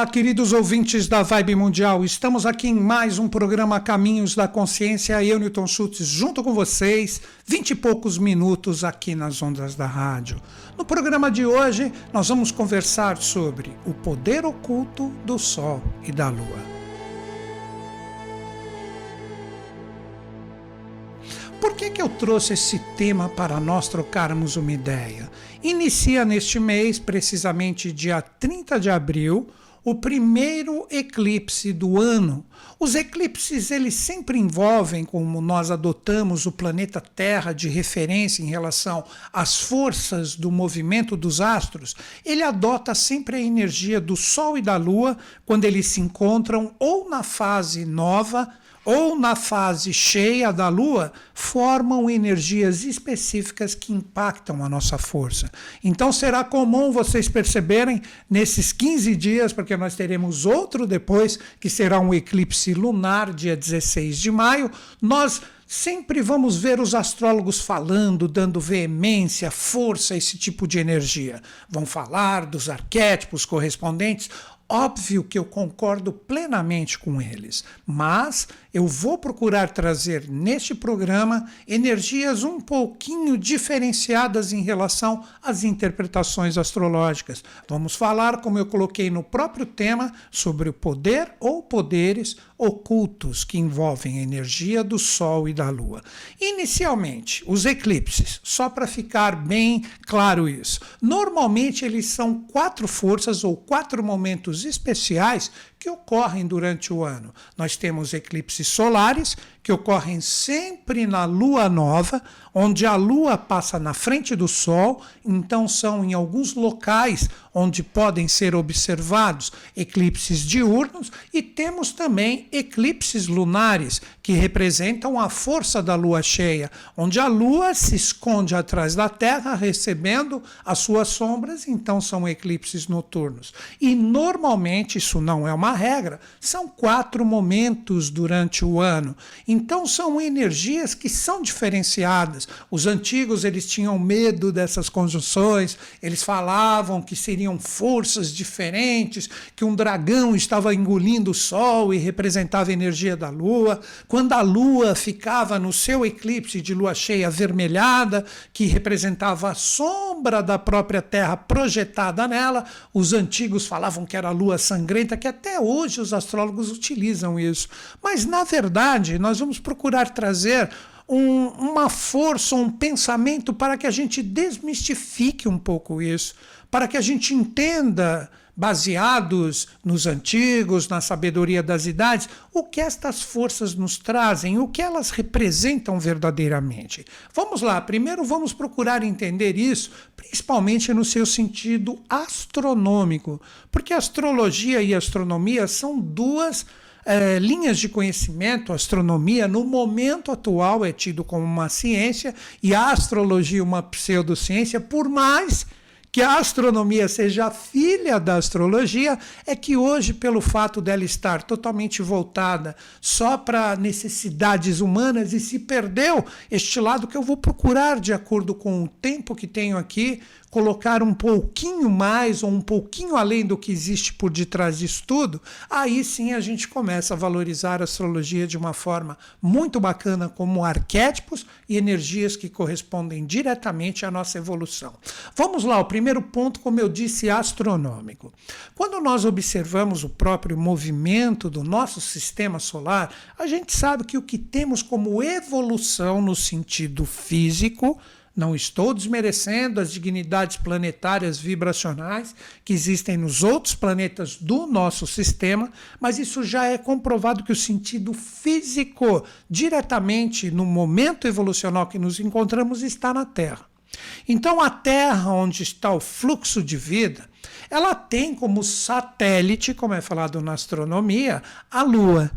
Olá, queridos ouvintes da Vibe Mundial. Estamos aqui em mais um programa Caminhos da Consciência. Eu, Newton Schultz, junto com vocês, vinte e poucos minutos aqui nas ondas da rádio. No programa de hoje, nós vamos conversar sobre o poder oculto do Sol e da Lua. Por que, que eu trouxe esse tema para nós trocarmos uma ideia? Inicia neste mês, precisamente dia 30 de abril, o primeiro eclipse do ano. Os eclipses eles sempre envolvem, como nós adotamos o planeta Terra de referência em relação às forças do movimento dos astros, ele adota sempre a energia do Sol e da Lua quando eles se encontram ou na fase nova ou na fase cheia da Lua, formam energias específicas que impactam a nossa força. Então será comum vocês perceberem nesses 15 dias, porque nós teremos outro depois, que será um eclipse lunar, dia 16 de maio, nós sempre vamos ver os astrólogos falando, dando veemência, força a esse tipo de energia. Vão falar dos arquétipos correspondentes. Óbvio que eu concordo plenamente com eles, mas eu vou procurar trazer neste programa energias um pouquinho diferenciadas em relação às interpretações astrológicas. Vamos falar, como eu coloquei no próprio tema, sobre o poder ou poderes ocultos que envolvem a energia do Sol e da Lua. Inicialmente, os eclipses, só para ficar bem claro isso. Normalmente eles são quatro forças ou quatro momentos especiais que ocorrem durante o ano. Nós temos eclipses solares, que ocorrem sempre na lua nova, onde a lua passa na frente do sol, então são em alguns locais onde podem ser observados eclipses diurnos e temos também eclipses lunares, que representam a força da lua cheia, onde a lua se esconde atrás da Terra, recebendo as suas sombras, então são eclipses noturnos. E normalmente, isso não é uma regra, são quatro momentos durante o ano. Então são energias que são diferenciadas. Os antigos eles tinham medo dessas conjunções, eles falavam que seriam forças diferentes, que um dragão estava engolindo o sol e representava a energia da lua. Quando a lua ficava no seu eclipse de lua cheia avermelhada, que representava a sombra da própria Terra projetada nela, os antigos falavam que era a lua sangrenta, que até hoje os astrólogos utilizam isso. Mas na verdade, nós vamos procurar trazer um, uma força, um pensamento para que a gente desmistifique um pouco isso, para que a gente entenda, baseados nos antigos, na sabedoria das idades, o que estas forças nos trazem, o que elas representam verdadeiramente. Vamos lá, primeiro vamos procurar entender isso, principalmente no seu sentido astronômico, porque astrologia e astronomia são duas é, linhas de conhecimento, astronomia, no momento atual é tido como uma ciência e a astrologia uma pseudociência, por mais que a astronomia seja filha da astrologia, é que hoje, pelo fato dela estar totalmente voltada só para necessidades humanas e se perdeu este lado que eu vou procurar, de acordo com o tempo que tenho aqui, colocar um pouquinho mais ou um pouquinho além do que existe por detrás disso tudo, aí sim a gente começa a valorizar a astrologia de uma forma muito bacana, como arquétipos e energias que correspondem diretamente à nossa evolução. Vamos lá, o primeiro ponto, como eu disse, astronômico. Quando nós observamos o próprio movimento do nosso sistema solar, a gente sabe que o que temos como evolução no sentido físico, não estou desmerecendo as dignidades planetárias vibracionais que existem nos outros planetas do nosso sistema, mas isso já é comprovado que o sentido físico, diretamente no momento evolucional que nos encontramos, está na Terra. Então, a Terra, onde está o fluxo de vida, ela tem como satélite, como é falado na astronomia, a Lua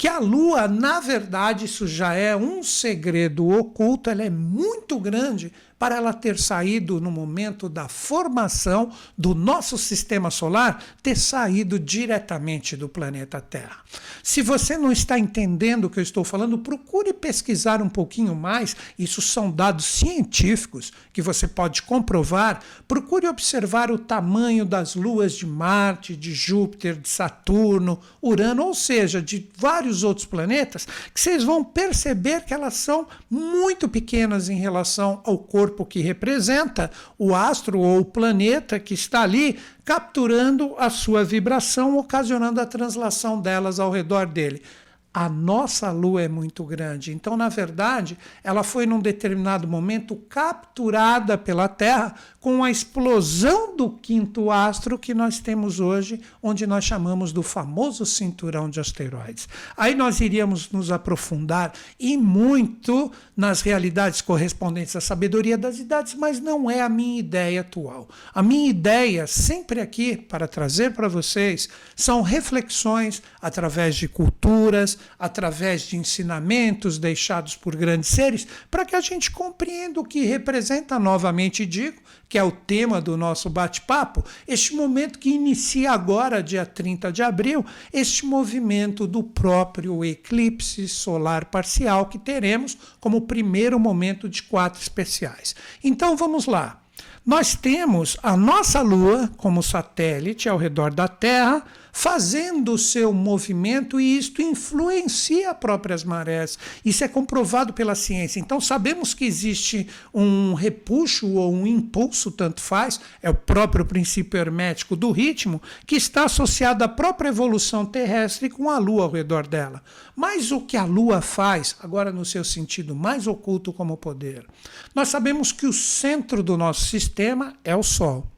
que a Lua, na verdade, isso já é um segredo oculto, ela é muito grande para ela ter saído no momento da formação do nosso sistema solar, ter saído diretamente do planeta Terra. Se você não está entendendo o que eu estou falando, procure pesquisar um pouquinho mais. Isso são dados científicos que você pode comprovar. Procure observar o tamanho das luas de Marte, de Júpiter, de Saturno, Urano, ou seja, de vários outros planetas, que vocês vão perceber que elas são muito pequenas em relação ao corpo que representa o astro ou o planeta que está ali capturando a sua vibração, ocasionando a translação delas ao redor dele a nossa lua é muito grande. Então, na verdade, ela foi num determinado momento capturada pela Terra com a explosão do quinto astro que nós temos hoje, onde nós chamamos do famoso cinturão de asteroides. Aí nós iríamos nos aprofundar e muito nas realidades correspondentes à sabedoria das idades, mas não é a minha ideia atual. A minha ideia, sempre aqui para trazer para vocês, são reflexões através de culturas, através de ensinamentos deixados por grandes seres, para que a gente compreenda o que representa, novamente digo, que é o tema do nosso bate-papo, este momento que inicia agora, dia 30 de abril, este movimento do próprio eclipse solar parcial que teremos como primeiro momento de quatro especiais. Então vamos lá. Nós temos a nossa Lua como satélite ao redor da Terra, fazendo o seu movimento e isto influencia próprias marés. Isso é comprovado pela ciência. Então sabemos que existe um repuxo ou um impulso, tanto faz, é o próprio princípio hermético do ritmo, que está associado à própria evolução terrestre com a Lua ao redor dela. Mas o que a Lua faz, agora no seu sentido mais oculto como poder, nós sabemos que o centro do nosso sistema é o Sol.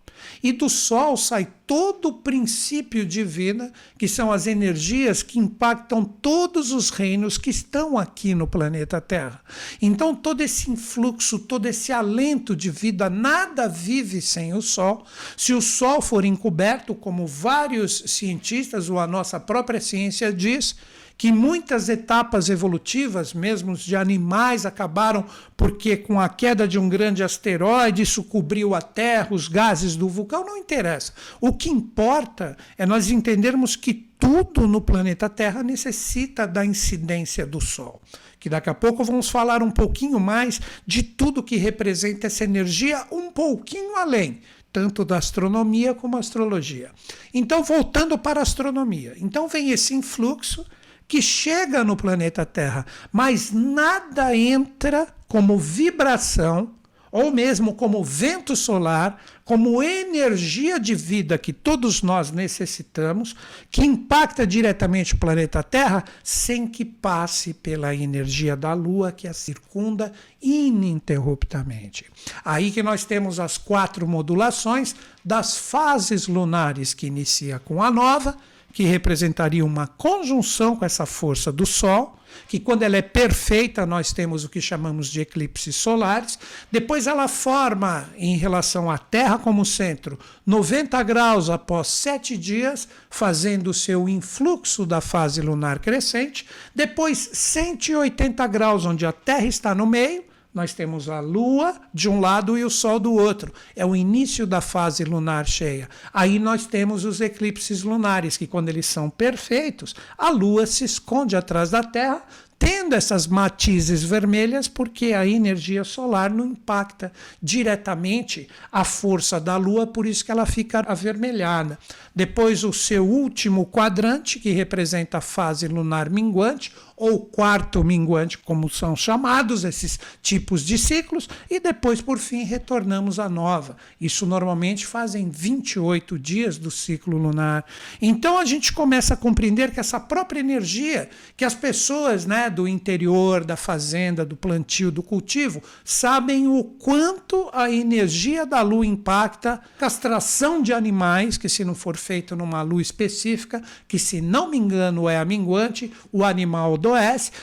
E do Sol sai todo o princípio de vida, que são as energias que impactam todos os reinos que estão aqui no planeta Terra. Então, todo esse influxo, todo esse alento de vida, nada vive sem o Sol. Se o Sol for encoberto, como vários cientistas ou a nossa própria ciência diz, que muitas etapas evolutivas, mesmo de animais, acabaram porque com a queda de um grande asteroide isso cobriu a Terra, os gases do vulcão, não interessa. O que importa é nós entendermos que tudo no planeta Terra necessita da incidência do Sol. Que daqui a pouco vamos falar um pouquinho mais de tudo que representa essa energia, um pouquinho além tanto da astronomia como astrologia. Então, voltando para a astronomia. Então, vem esse influxo que chega no planeta Terra, mas nada entra como vibração ou mesmo como vento solar, como energia de vida que todos nós necessitamos, que impacta diretamente o planeta Terra, sem que passe pela energia da Lua que a circunda ininterruptamente. Aí que nós temos as quatro modulações das fases lunares que inicia com a nova, que representaria uma conjunção com essa força do Sol, que quando ela é perfeita, nós temos o que chamamos de eclipses solares. Depois ela forma, em relação à Terra como centro, 90 graus após sete dias, fazendo o seu influxo da fase lunar crescente. Depois 180 graus, onde a Terra está no meio nós temos a Lua de um lado e o Sol do outro. É o início da fase lunar cheia. Aí nós temos os eclipses lunares, que quando eles são perfeitos, a Lua se esconde atrás da Terra, tendo essas matizes vermelhas, porque a energia solar não impacta diretamente a força da Lua, por isso que ela fica avermelhada. Depois, o seu último quadrante, que representa a fase lunar minguante, ou quarto minguante, como são chamados esses tipos de ciclos, e depois, por fim, retornamos à nova. Isso normalmente fazem 28 dias do ciclo lunar. Então a gente começa a compreender que essa própria energia que as pessoas né, do interior, da fazenda, do plantio, do cultivo, sabem o quanto a energia da lua impacta castração de animais, que se não for feito numa lua específica, que se não me engano é a minguante, o animal do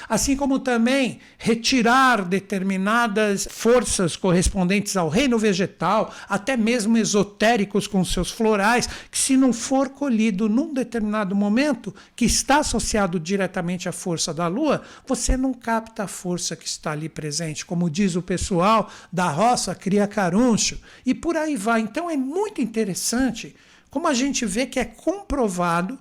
Assim como também retirar determinadas forças correspondentes ao reino vegetal, até mesmo esotéricos com seus florais, que se não for colhido num determinado momento, que está associado diretamente à força da lua, você não capta a força que está ali presente, como diz o pessoal da roça, cria caruncho, e por aí vai. Então é muito interessante como a gente vê que é comprovado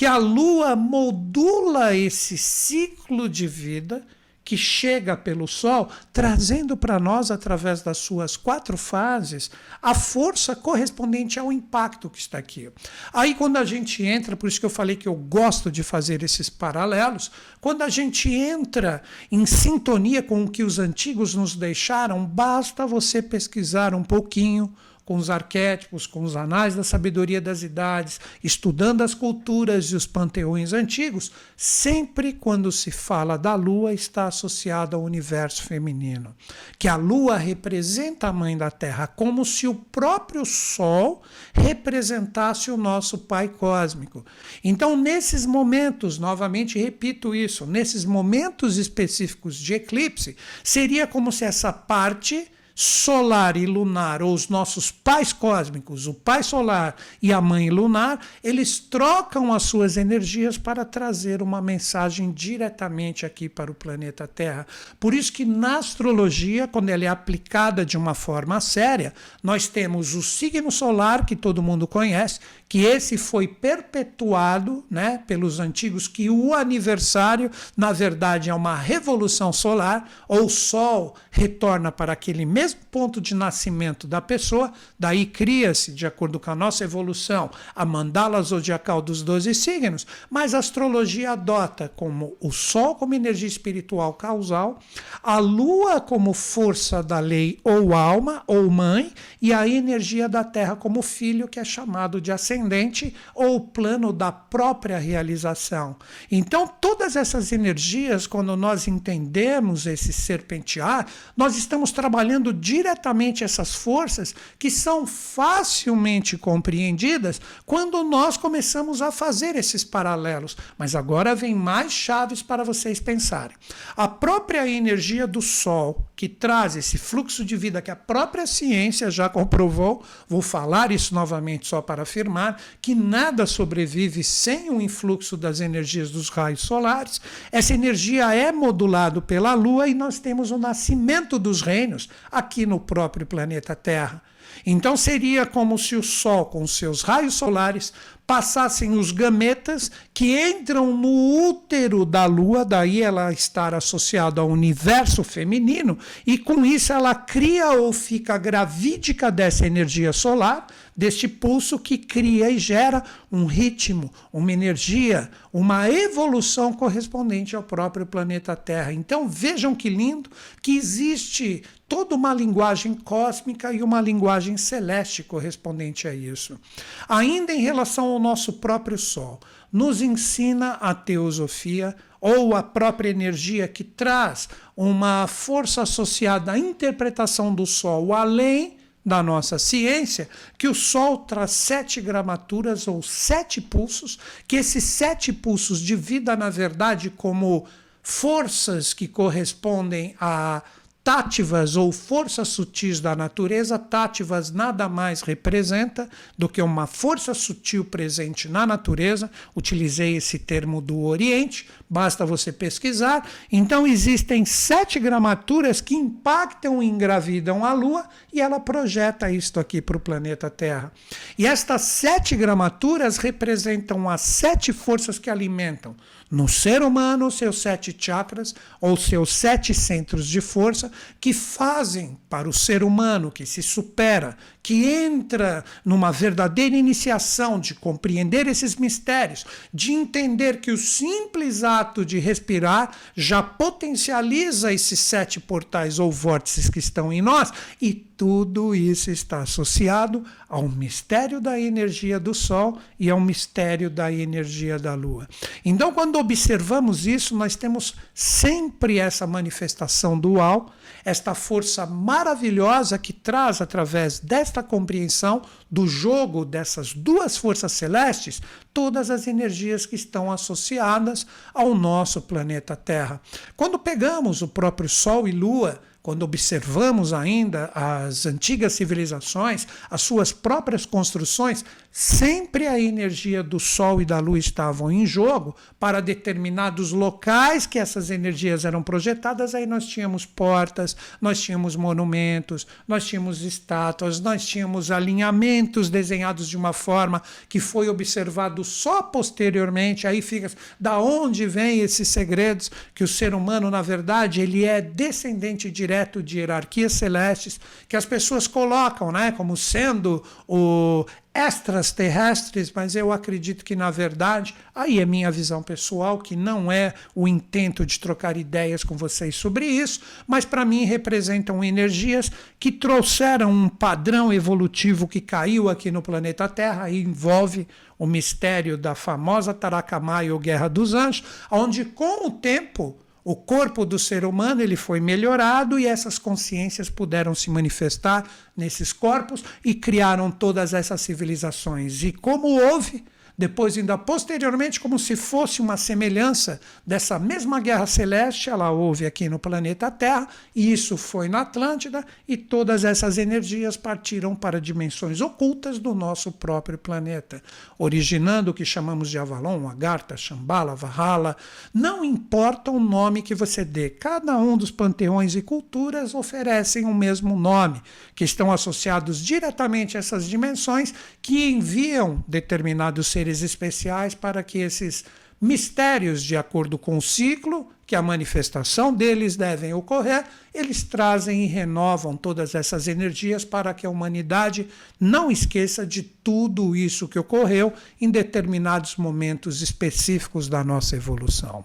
que a Lua modula esse ciclo de vida que chega pelo Sol, trazendo para nós, através das suas quatro fases, a força correspondente ao impacto que está aqui. Aí, quando a gente entra, por isso que eu falei que eu gosto de fazer esses paralelos, quando a gente entra em sintonia com o que os antigos nos deixaram, basta você pesquisar um pouquinho com os arquétipos, com os anais da sabedoria das idades, estudando as culturas e os panteões antigos, sempre quando se fala da lua está associado ao universo feminino. Que a lua representa a mãe da terra, como se o próprio sol representasse o nosso pai cósmico. Então, nesses momentos, novamente repito isso, nesses momentos específicos de eclipse, seria como se essa parte solar e lunar, ou os nossos pais cósmicos, o pai solar e a mãe lunar, eles trocam as suas energias para trazer uma mensagem diretamente aqui para o planeta Terra. Por isso que na astrologia, quando ela é aplicada de uma forma séria, nós temos o signo solar, que todo mundo conhece, que esse foi perpetuado né, pelos antigos, que o aniversário, na verdade, é uma revolução solar, ou o Sol retorna para aquele mesmo ponto de nascimento da pessoa, daí cria-se, de acordo com a nossa evolução, a mandala zodiacal dos 12 signos, mas a astrologia adota como o Sol como energia espiritual causal, a Lua como força da lei ou alma ou mãe, e a energia da Terra como filho, que é chamado de ascendente ascendente ou o plano da própria realização. Então, todas essas energias, quando nós entendemos esse serpentear, nós estamos trabalhando diretamente essas forças que são facilmente compreendidas quando nós começamos a fazer esses paralelos. Mas agora vem mais chaves para vocês pensarem. A própria energia do Sol, que traz esse fluxo de vida que a própria ciência já comprovou, vou falar isso novamente só para afirmar que nada sobrevive sem o influxo das energias dos raios solares. Essa energia é modulada pela Lua e nós temos o nascimento dos reinos aqui no próprio planeta Terra. Então seria como se o Sol, com seus raios solares, passassem os gametas que entram no útero da Lua, daí ela estar associada ao universo feminino, e com isso ela cria ou fica gravídica dessa energia solar, deste pulso que cria e gera um ritmo, uma energia, uma evolução correspondente ao próprio planeta Terra. Então vejam que lindo que existe toda uma linguagem cósmica e uma linguagem celeste correspondente a isso. Ainda em relação ao nosso próprio Sol, nos ensina a teosofia ou a própria energia que traz uma força associada à interpretação do Sol além da nossa ciência que o Sol traz sete gramaturas ou sete pulsos, que esses sete pulsos dividam, na verdade, como forças que correspondem a tátivas ou forças sutis da natureza, tátivas nada mais representa do que uma força sutil presente na natureza. Utilizei esse termo do Oriente, basta você pesquisar. Então, existem sete gramaturas que impactam e engravidam a Lua e ela projeta isto aqui para o planeta Terra. E estas sete gramaturas representam as sete forças que alimentam no ser humano seus sete chakras ou seus sete centros de força que fazem para o ser humano que se supera, que entra numa verdadeira iniciação de compreender esses mistérios, de entender que o simples ato de respirar já potencializa esses sete portais ou vórtices que estão em nós, e tudo isso está associado ao mistério da energia do Sol e ao mistério da energia da Lua. Então, quando observamos isso, nós temos sempre essa manifestação dual, esta força maravilhosa que traz através dessa esta compreensão do jogo dessas duas forças celestes todas as energias que estão associadas ao nosso planeta Terra. Quando pegamos o próprio Sol e Lua, quando observamos ainda as antigas civilizações, as suas próprias construções, sempre a energia do Sol e da Lua estavam em jogo para determinados locais que essas energias eram projetadas. Aí nós tínhamos portas, nós tínhamos monumentos, nós tínhamos estátuas, nós tínhamos alinhamentos desenhados de uma forma que foi observado só posteriormente. Aí fica da onde vêm esses segredos que o ser humano, na verdade, ele é descendente direto de hierarquias celestes que as pessoas colocam, né, como sendo o extraterrestres, mas eu acredito que, na verdade, aí é minha visão pessoal, que não é o intento de trocar ideias com vocês sobre isso, mas para mim representam energias que trouxeram um padrão evolutivo que caiu aqui no planeta Terra e envolve o mistério da famosa Tarakamaia ou Guerra dos Anjos, onde com o tempo o corpo do ser humano ele foi melhorado e essas consciências puderam se manifestar nesses corpos e criaram todas essas civilizações. E como houve depois, ainda posteriormente, como se fosse uma semelhança dessa mesma guerra celeste, ela houve aqui no planeta Terra, e isso foi na Atlântida, e todas essas energias partiram para dimensões ocultas do nosso próprio planeta, originando o que chamamos de Avalon, Agartha, Shambhala, Valhalla. Não importa o nome que você dê, cada um dos panteões e culturas oferecem o mesmo nome, que estão associados diretamente a essas dimensões que enviam determinados seres especiais para que esses mistérios, de acordo com o ciclo, que a manifestação deles devem ocorrer, eles trazem e renovam todas essas energias para que a humanidade não esqueça de tudo isso que ocorreu em determinados momentos específicos da nossa evolução.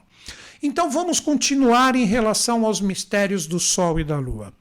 Então vamos continuar em relação aos mistérios do Sol e da Lua.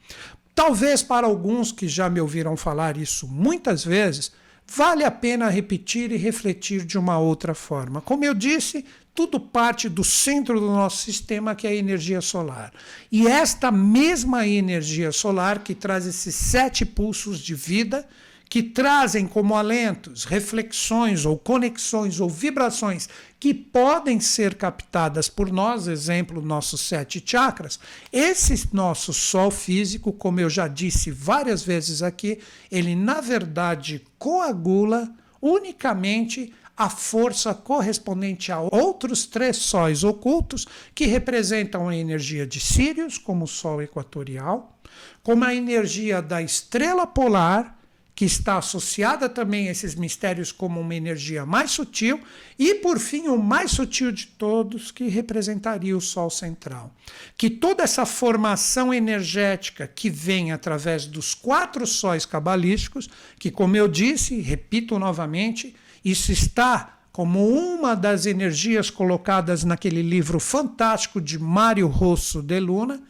Talvez para alguns que já me ouviram falar isso muitas vezes, vale a pena repetir e refletir de uma outra forma. Como eu disse, tudo parte do centro do nosso sistema, que é a energia solar. E esta mesma energia solar que traz esses sete pulsos de vida que trazem como alentos reflexões ou conexões ou vibrações que podem ser captadas por nós, exemplo, nossos sete chakras, esse nosso sol físico, como eu já disse várias vezes aqui, ele na verdade coagula unicamente a força correspondente a outros três sóis ocultos que representam a energia de Sírios, como o Sol equatorial, como a energia da estrela polar, que está associada também a esses mistérios como uma energia mais sutil, e por fim, o mais sutil de todos, que representaria o Sol central. Que toda essa formação energética que vem através dos quatro sóis cabalísticos, que, como eu disse, repito novamente, isso está como uma das energias colocadas naquele livro fantástico de Mário Rosso de Luna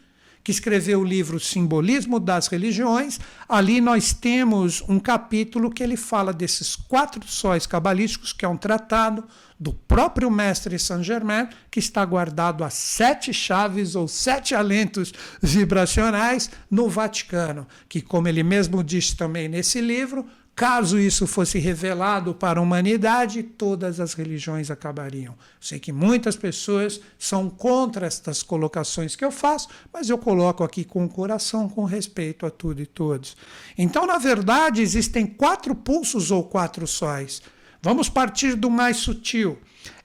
que escreveu o livro Simbolismo das Religiões. Ali nós temos um capítulo que ele fala desses quatro sóis cabalísticos, que é um tratado do próprio mestre Saint-Germain, que está guardado a sete chaves ou sete alentos vibracionais no Vaticano, que, como ele mesmo disse também nesse livro, Caso isso fosse revelado para a humanidade, todas as religiões acabariam. Sei que muitas pessoas são contra estas colocações que eu faço, mas eu coloco aqui com o coração, com respeito a tudo e todos. Então, na verdade, existem quatro pulsos ou quatro sóis. Vamos partir do mais sutil.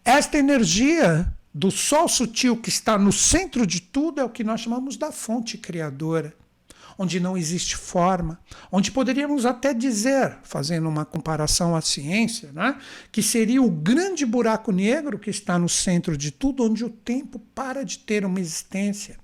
Esta energia do sol sutil que está no centro de tudo é o que nós chamamos da fonte criadora onde não existe forma, onde poderíamos até dizer, fazendo uma comparação à ciência, né, que seria o grande buraco negro que está no centro de tudo, onde o tempo para de ter uma existência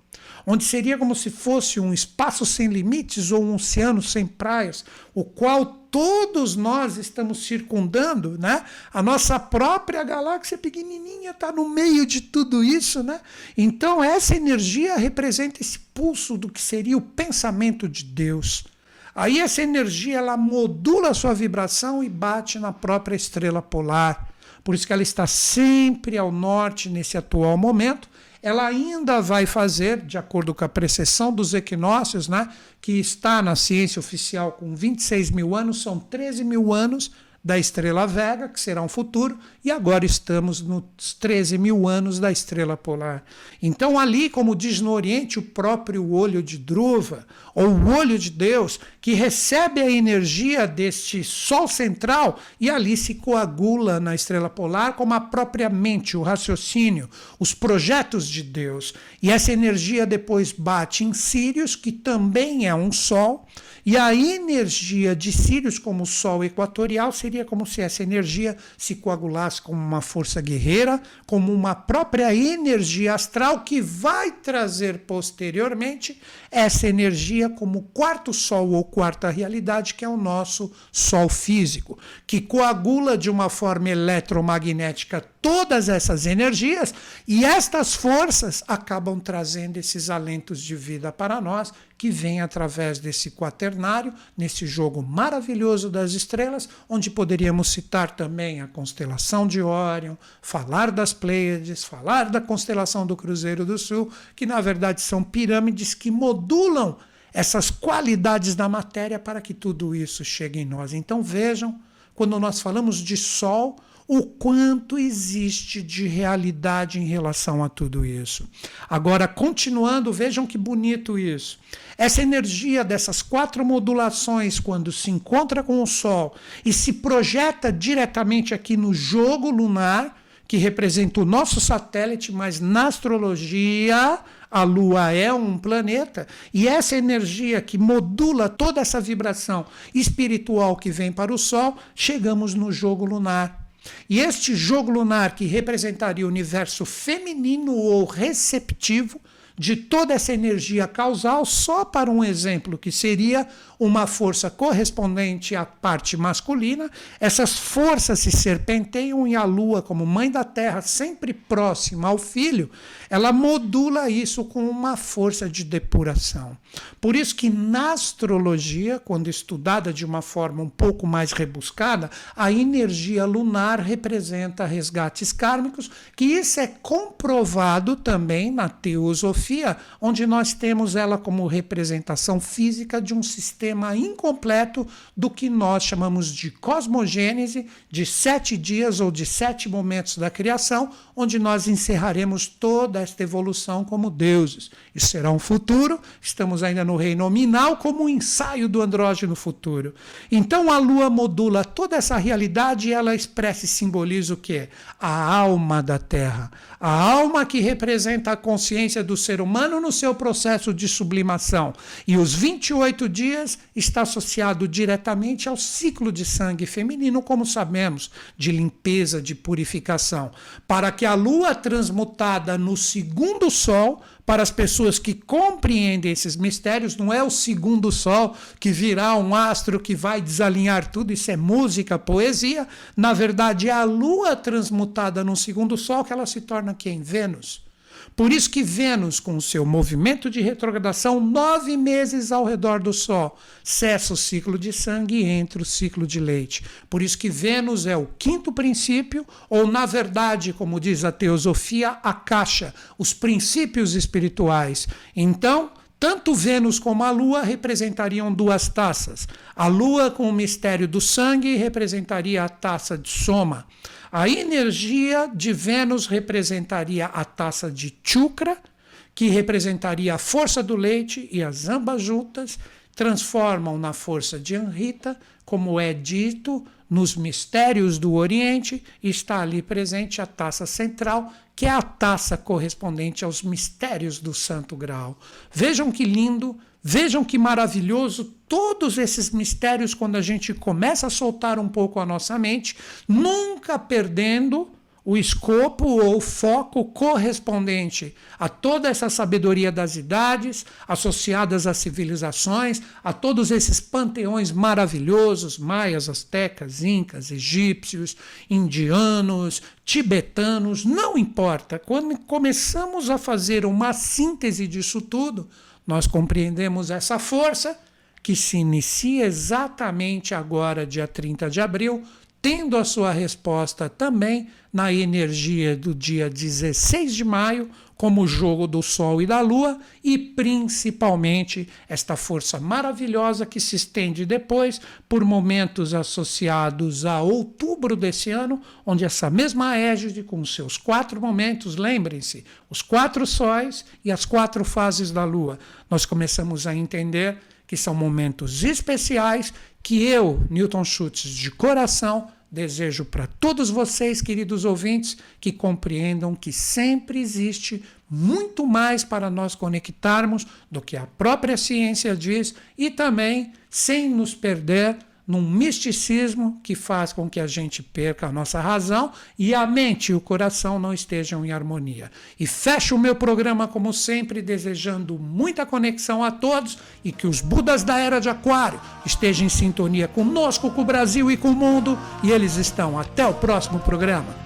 onde seria como se fosse um espaço sem limites ou um oceano sem praias, o qual todos nós estamos circundando, né? A nossa própria galáxia pequenininha está no meio de tudo isso, né? Então essa energia representa esse pulso do que seria o pensamento de Deus. Aí essa energia ela modula a sua vibração e bate na própria estrela polar. Por isso que ela está sempre ao norte nesse atual momento ela ainda vai fazer, de acordo com a precessão dos equinócios, né, que está na ciência oficial com 26 mil anos, são 13 mil anos da estrela Vega, que será um futuro, e agora estamos nos 13 mil anos da estrela polar. Então, ali, como diz no Oriente, o próprio olho de Druva, ou o olho de Deus, que recebe a energia deste Sol central e ali se coagula na estrela polar como a própria mente, o raciocínio, os projetos de Deus. E essa energia depois bate em Sírios, que também é um Sol e a energia de Sirius como Sol equatorial seria como se essa energia se coagulasse como uma força guerreira, como uma própria energia astral que vai trazer posteriormente essa energia como quarto Sol ou quarta realidade, que é o nosso Sol físico, que coagula de uma forma eletromagnética todas essas energias e estas forças acabam trazendo esses alentos de vida para nós que vem através desse quaternário, nesse jogo maravilhoso das estrelas, onde poderíamos citar também a constelação de Órion, falar das Pleiades, falar da constelação do Cruzeiro do Sul, que na verdade são pirâmides que modulam essas qualidades da matéria para que tudo isso chegue em nós. Então vejam, quando nós falamos de Sol, o quanto existe de realidade em relação a tudo isso. Agora, continuando, vejam que bonito isso. Essa energia dessas quatro modulações, quando se encontra com o Sol e se projeta diretamente aqui no jogo lunar, que representa o nosso satélite, mas na astrologia a Lua é um planeta, e essa energia que modula toda essa vibração espiritual que vem para o Sol, chegamos no jogo lunar. E este jogo lunar que representaria o universo feminino ou receptivo de toda essa energia causal, só para um exemplo que seria uma força correspondente à parte masculina, essas forças se serpenteiam e a Lua, como mãe da Terra, sempre próxima ao filho, ela modula isso com uma força de depuração. Por isso que na astrologia, quando estudada de uma forma um pouco mais rebuscada, a energia lunar representa resgates kármicos, que isso é comprovado também na teosofia, onde nós temos ela como representação física de um sistema incompleto do que nós chamamos de cosmogênese, de sete dias ou de sete momentos da criação, onde nós encerraremos toda esta evolução como deuses. Isso será um futuro, estamos ainda no reino nominal, como um ensaio do andrógeno futuro. Então a Lua modula toda essa realidade e ela expressa e simboliza o que? A alma da Terra. A alma que representa a consciência do ser humano no seu processo de sublimação. E os 28 dias está associado diretamente ao ciclo de sangue feminino, como sabemos, de limpeza, de purificação. Para que a Lua transmutada no segundo Sol para as pessoas que compreendem esses mistérios, não é o segundo sol que virá um astro que vai desalinhar tudo, isso é música, poesia. Na verdade, é a lua transmutada no segundo sol que ela se torna quem? Vênus. Por isso que Vênus, com o seu movimento de retrogradação, nove meses ao redor do Sol, cessa o ciclo de sangue e entra o ciclo de leite. Por isso que Vênus é o quinto princípio, ou, na verdade, como diz a teosofia, a caixa, os princípios espirituais. Então, tanto Vênus como a Lua representariam duas taças. A Lua, com o mistério do sangue, representaria a taça de soma. A energia de Vênus representaria a taça de Chukra, que representaria a força do leite, e as ambas juntas transformam na força de Anrita, como é dito nos mistérios do Oriente, está ali presente a taça central, que é a taça correspondente aos mistérios do Santo Grau. Vejam que lindo, Vejam que maravilhoso todos esses mistérios quando a gente começa a soltar um pouco a nossa mente, nunca perdendo o escopo ou foco correspondente a toda essa sabedoria das idades, associadas às civilizações, a todos esses panteões maravilhosos, maias, astecas, incas, egípcios, indianos, tibetanos, não importa. Quando começamos a fazer uma síntese disso tudo, nós compreendemos essa força que se inicia exatamente agora, dia 30 de abril, tendo a sua resposta também na energia do dia 16 de maio, como o jogo do Sol e da Lua, e principalmente esta força maravilhosa que se estende depois por momentos associados a outubro desse ano, onde essa mesma égide, com seus quatro momentos, lembrem-se, os quatro sóis e as quatro fases da Lua, nós começamos a entender que são momentos especiais que eu, Newton Schultz, de coração, desejo para todos vocês, queridos ouvintes, que compreendam que sempre existe muito mais para nós conectarmos do que a própria ciência diz e também sem nos perder num misticismo que faz com que a gente perca a nossa razão e a mente e o coração não estejam em harmonia. E fecho o meu programa, como sempre, desejando muita conexão a todos e que os Budas da Era de Aquário estejam em sintonia conosco, com o Brasil e com o mundo. E eles estão. Até o próximo programa.